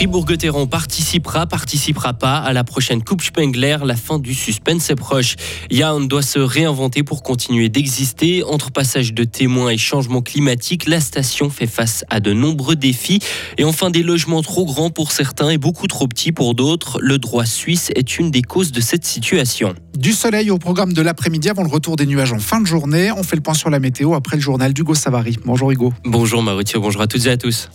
Fribourg-Gotteron participera, participera pas à la prochaine Coupe Spengler. La fin du suspense est proche. Yaound doit se réinventer pour continuer d'exister. Entre passage de témoins et changement climatique, la station fait face à de nombreux défis. Et enfin, des logements trop grands pour certains et beaucoup trop petits pour d'autres. Le droit suisse est une des causes de cette situation. Du soleil au programme de l'après-midi avant le retour des nuages en fin de journée. On fait le point sur la météo après le journal d'Hugo Savary. Bonjour Hugo. Bonjour Mauricio, bonjour à toutes et à tous.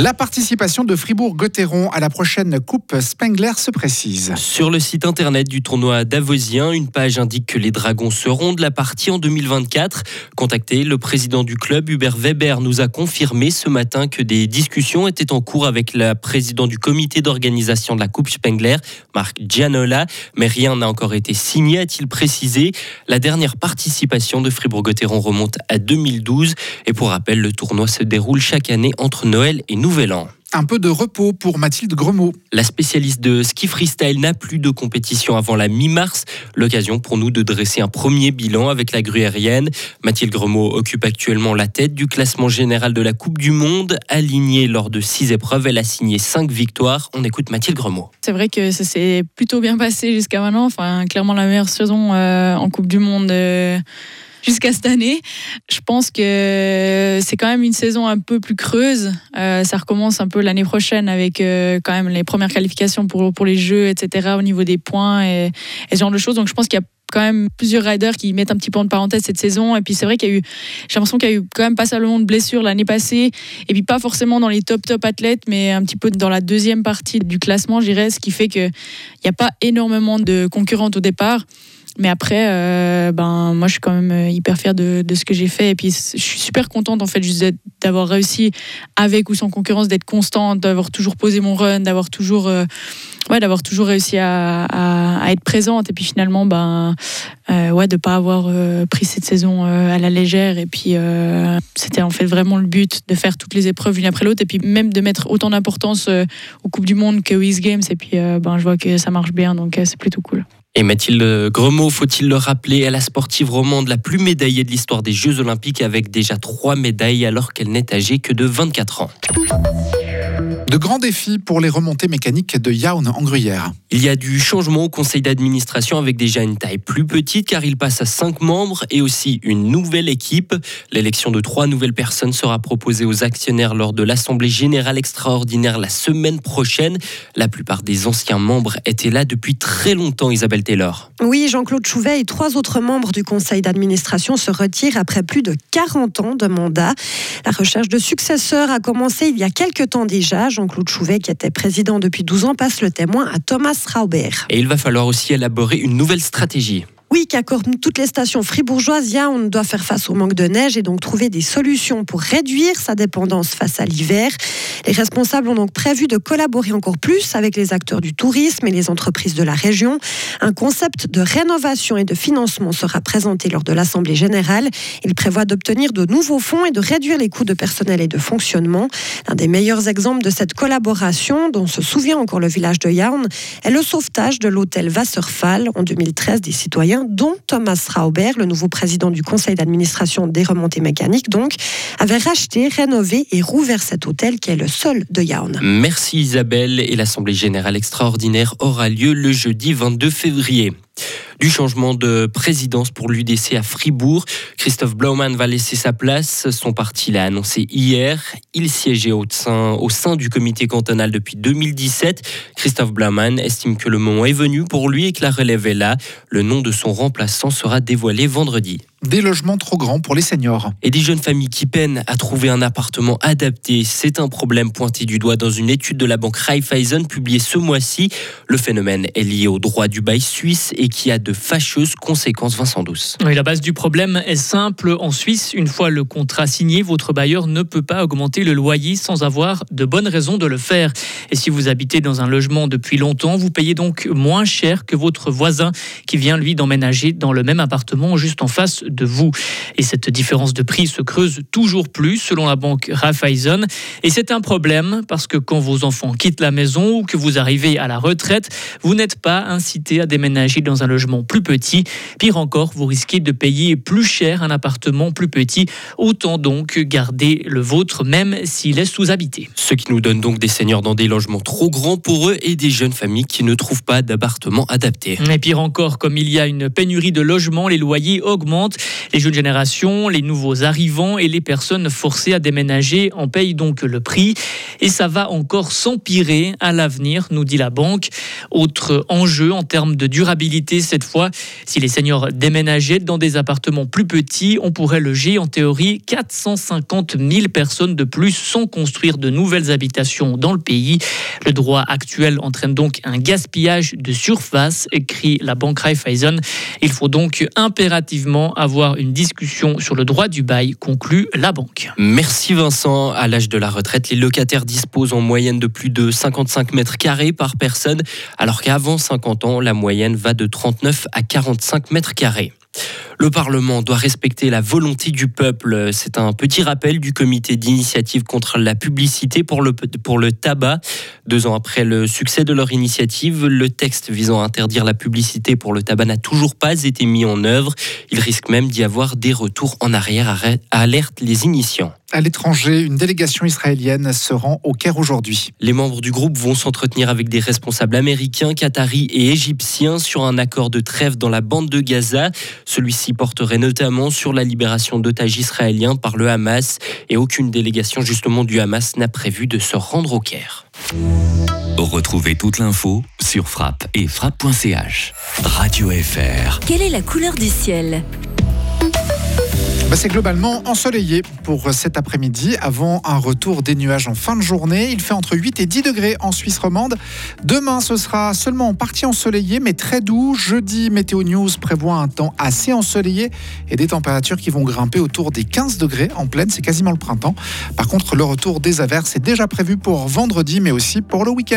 La participation de Fribourg-Gotteron à la prochaine Coupe Spengler se précise. Sur le site internet du tournoi davosien, une page indique que les Dragons seront de la partie en 2024. Contacté, le président du club, Hubert Weber, nous a confirmé ce matin que des discussions étaient en cours avec la présidente du comité d'organisation de la Coupe Spengler, Marc Gianola, mais rien n'a encore été signé, a-t-il précisé. La dernière participation de Fribourg-Gotteron remonte à 2012 et pour rappel, le tournoi se déroule chaque année entre Noël et Nouvel Nouvel An. Un peu de repos pour Mathilde Gremaud. La spécialiste de ski freestyle n'a plus de compétition avant la mi-mars. L'occasion pour nous de dresser un premier bilan avec la grue aérienne. Mathilde Gremaud occupe actuellement la tête du classement général de la Coupe du Monde. Alignée lors de six épreuves, elle a signé cinq victoires. On écoute Mathilde Gremaud. C'est vrai que ça s'est plutôt bien passé jusqu'à maintenant. Enfin, clairement la meilleure saison euh, en Coupe du Monde. Euh, jusqu'à cette année. Je pense que c'est quand même une saison un peu plus creuse. Euh, ça recommence un peu l'année prochaine avec euh, quand même les premières qualifications pour, pour les jeux, etc. au niveau des points et, ce genre de choses. Donc je pense qu'il y a quand même plusieurs riders qui mettent un petit peu en parenthèse cette saison. Et puis c'est vrai qu'il y a eu, j'ai l'impression qu'il y a eu quand même pas seulement de blessures l'année passée. Et puis pas forcément dans les top top athlètes, mais un petit peu dans la deuxième partie du classement, j'irais, ce qui fait qu'il n'y a pas énormément de concurrentes au départ. Mais après, euh, ben, moi, je suis quand même euh, hyper fière de, ce que j'ai fait. Et puis, je suis super contente, en fait, juste d'avoir réussi, avec ou sans concurrence, d'être constante, d'avoir toujours posé mon run, d'avoir toujours, euh, ouais, d'avoir toujours réussi à, être présente. Et puis, finalement, ben, ouais, de ne pas avoir pris cette saison à la légère. Et puis, c'était en fait vraiment le but de faire toutes les épreuves l'une après l'autre. Et puis, même de mettre autant d'importance aux Coupes du Monde qu'aux East Games. Et puis, ben, je vois que ça marche bien. Donc, c'est plutôt cool. Et Mathilde Gremaud, faut-il le rappeler, est la sportive romande la plus médaillée de l'histoire des Jeux Olympiques avec déjà trois médailles alors qu'elle n'est âgée que de 24 ans. De grands défis pour les remontées mécaniques de Yaun en Gruyère. Il y a du changement au conseil d'administration avec déjà une taille plus petite car il passe à cinq membres et aussi une nouvelle équipe. L'élection de trois nouvelles personnes sera proposée aux actionnaires lors de l'Assemblée générale extraordinaire la semaine prochaine. La plupart des anciens membres étaient là depuis très longtemps, Isabelle Taylor. Oui, Jean-Claude Chouvet et trois autres membres du conseil d'administration se retirent après plus de 40 ans de mandat. La recherche de successeurs a commencé il y a quelques temps déjà. Jean-Claude Chouvet, qui était président depuis 12 ans, passe le témoin à Thomas Rauber. Et il va falloir aussi élaborer une nouvelle stratégie. Car comme toutes les stations fribourgeoises, on doit faire face au manque de neige et donc trouver des solutions pour réduire sa dépendance face à l'hiver. Les responsables ont donc prévu de collaborer encore plus avec les acteurs du tourisme et les entreprises de la région. Un concept de rénovation et de financement sera présenté lors de l'Assemblée générale. Il prévoit d'obtenir de nouveaux fonds et de réduire les coûts de personnel et de fonctionnement. L'un des meilleurs exemples de cette collaboration, dont se souvient encore le village de Yarn, est le sauvetage de l'hôtel Wasserfall en 2013 des citoyens dont Thomas Rauber, le nouveau président du conseil d'administration des remontées mécaniques, donc, avait racheté, rénové et rouvert cet hôtel qui est le seul de Yaon. Merci Isabelle et l'Assemblée générale extraordinaire aura lieu le jeudi 22 février du changement de présidence pour l'UDC à Fribourg. Christophe Blaumann va laisser sa place. Son parti l'a annoncé hier. Il siégeait au sein, du comité cantonal depuis 2017. Christophe Blaumann estime que le moment est venu pour lui et que la relève est là. Le nom de son remplaçant sera dévoilé vendredi des logements trop grands pour les seniors. Et des jeunes familles qui peinent à trouver un appartement adapté, c'est un problème pointé du doigt dans une étude de la banque Raiffeisen publiée ce mois-ci. Le phénomène est lié au droit du bail suisse et qui a de fâcheuses conséquences, Vincent Douce. Oui, la base du problème est simple. En Suisse, une fois le contrat signé, votre bailleur ne peut pas augmenter le loyer sans avoir de bonnes raisons de le faire. Et si vous habitez dans un logement depuis longtemps, vous payez donc moins cher que votre voisin qui vient, lui, d'emménager dans le même appartement juste en face de vous. Et cette différence de prix se creuse toujours plus selon la banque Raiffeisen. Et c'est un problème parce que quand vos enfants quittent la maison ou que vous arrivez à la retraite, vous n'êtes pas incité à déménager dans un logement plus petit. Pire encore, vous risquez de payer plus cher un appartement plus petit. Autant donc garder le vôtre même s'il est sous-habité. Ce qui nous donne donc des seniors dans des logements trop grands pour eux et des jeunes familles qui ne trouvent pas d'appartement adapté. Et pire encore, comme il y a une pénurie de logements, les loyers augmentent. Les jeunes générations, les nouveaux arrivants et les personnes forcées à déménager en payent donc le prix. Et ça va encore s'empirer à l'avenir, nous dit la banque. Autre enjeu en termes de durabilité cette fois, si les seniors déménageaient dans des appartements plus petits, on pourrait loger en théorie 450 000 personnes de plus sans construire de nouvelles habitations dans le pays. Le droit actuel entraîne donc un gaspillage de surface, écrit la banque Raiffeisen. Il faut donc impérativement avoir une discussion sur le droit du bail, conclut la banque. Merci Vincent. À l'âge de la retraite, les locataires disposent en moyenne de plus de 55 mètres carrés par personne, alors qu'avant 50 ans, la moyenne va de 39 à 45 mètres carrés. Le Parlement doit respecter la volonté du peuple. C'est un petit rappel du comité d'initiative contre la publicité pour le, pour le tabac. Deux ans après le succès de leur initiative, le texte visant à interdire la publicité pour le tabac n'a toujours pas été mis en œuvre. Il risque même d'y avoir des retours en arrière, alerte les initiants. À l'étranger, une délégation israélienne se rend au Caire aujourd'hui. Les membres du groupe vont s'entretenir avec des responsables américains, qataris et égyptiens sur un accord de trêve dans la bande de Gaza. Celui-ci porterait notamment sur la libération d'otages israéliens par le Hamas et aucune délégation justement du Hamas n'a prévu de se rendre au Caire. Retrouvez toute l'info sur frappe et frappe.ch. Radio FR. Quelle est la couleur du ciel? Bah, c'est globalement ensoleillé pour cet après-midi avant un retour des nuages en fin de journée. Il fait entre 8 et 10 degrés en Suisse romande. Demain, ce sera seulement en partie ensoleillé mais très doux. Jeudi, Météo News prévoit un temps assez ensoleillé et des températures qui vont grimper autour des 15 degrés en pleine. C'est quasiment le printemps. Par contre, le retour des averses est déjà prévu pour vendredi mais aussi pour le week-end.